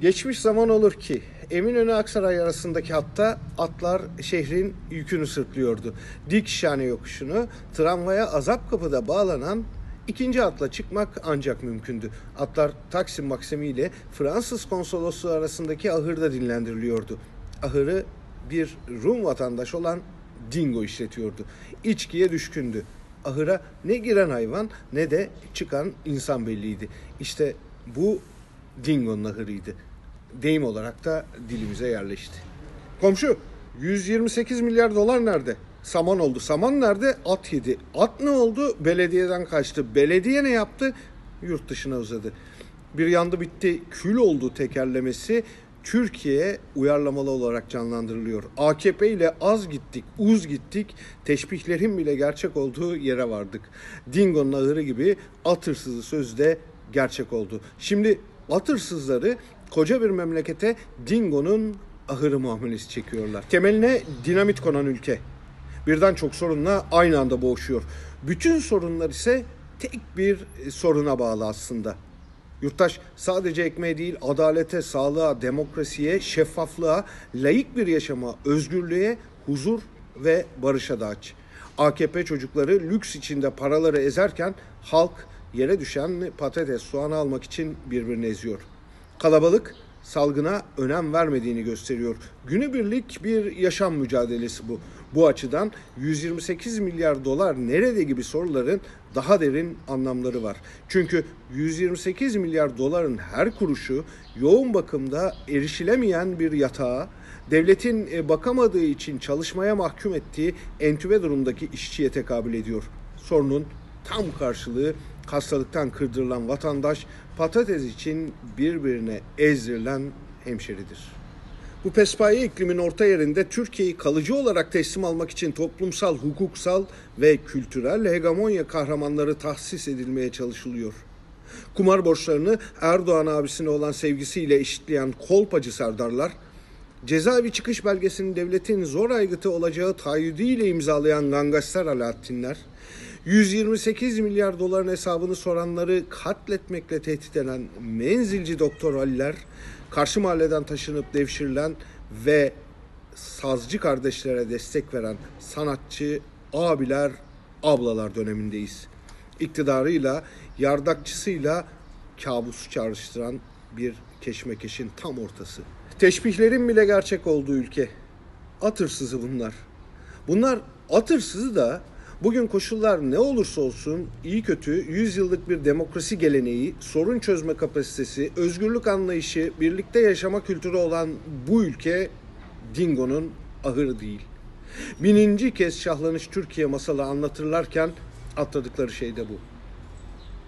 Geçmiş zaman olur ki Eminönü Aksaray arasındaki hatta atlar şehrin yükünü sırtlıyordu. Dik şane yokuşunu tramvaya azap kapıda bağlanan ikinci atla çıkmak ancak mümkündü. Atlar Taksim Maksimi ile Fransız konsolosluğu arasındaki ahırda dinlendiriliyordu. Ahırı bir Rum vatandaş olan Dingo işletiyordu. İçkiye düşkündü. Ahıra ne giren hayvan ne de çıkan insan belliydi. İşte bu Dingo'nun ahırıydı. Deyim olarak da dilimize yerleşti. Komşu 128 milyar dolar nerede? Saman oldu. Saman nerede? At yedi. At ne oldu? Belediyeden kaçtı. Belediye ne yaptı? Yurt dışına uzadı. Bir yandı bitti kül oldu tekerlemesi Türkiye uyarlamalı olarak canlandırılıyor. AKP ile az gittik, uz gittik, teşbihlerin bile gerçek olduğu yere vardık. Dingo'nun ahırı gibi at hırsızı sözde gerçek oldu. Şimdi at hırsızları koca bir memlekete Dingo'nun ahırı muamelesi çekiyorlar. Temeline dinamit konan ülke. Birden çok sorunla aynı anda boğuşuyor. Bütün sorunlar ise tek bir soruna bağlı aslında. Yurttaş sadece ekmeğe değil adalete, sağlığa, demokrasiye, şeffaflığa, layık bir yaşama, özgürlüğe, huzur ve barışa da aç. AKP çocukları lüks içinde paraları ezerken halk yere düşen patates, soğanı almak için birbirini eziyor. Kalabalık salgına önem vermediğini gösteriyor. Günübirlik bir yaşam mücadelesi bu. Bu açıdan 128 milyar dolar nerede gibi soruların daha derin anlamları var. Çünkü 128 milyar doların her kuruşu yoğun bakımda erişilemeyen bir yatağa, devletin e, bakamadığı için çalışmaya mahkum ettiği entübe durumdaki işçiye tekabül ediyor. Sorunun tam karşılığı hastalıktan kırdırılan vatandaş patates için birbirine ezdirilen hemşeridir. Bu pespaye iklimin orta yerinde Türkiye'yi kalıcı olarak teslim almak için toplumsal, hukuksal ve kültürel hegemonya kahramanları tahsis edilmeye çalışılıyor. Kumar borçlarını Erdoğan abisine olan sevgisiyle eşitleyen kolpacı serdarlar, cezaevi çıkış belgesini devletin zor aygıtı olacağı taahhüdüyle imzalayan gangster Alaaddinler, 128 milyar doların hesabını soranları katletmekle tehdit eden menzilci doktor Aliler, karşı mahalleden taşınıp devşirilen ve sazcı kardeşlere destek veren sanatçı abiler, ablalar dönemindeyiz. İktidarıyla, yardakçısıyla kabusu çağrıştıran bir keşmekeşin tam ortası. Teşbihlerin bile gerçek olduğu ülke. At hırsızı bunlar. Bunlar at hırsızı da Bugün koşullar ne olursa olsun iyi kötü 100 yıllık bir demokrasi geleneği, sorun çözme kapasitesi, özgürlük anlayışı, birlikte yaşama kültürü olan bu ülke Dingo'nun ahırı değil. Bininci kez şahlanış Türkiye masalı anlatırlarken atladıkları şey de bu.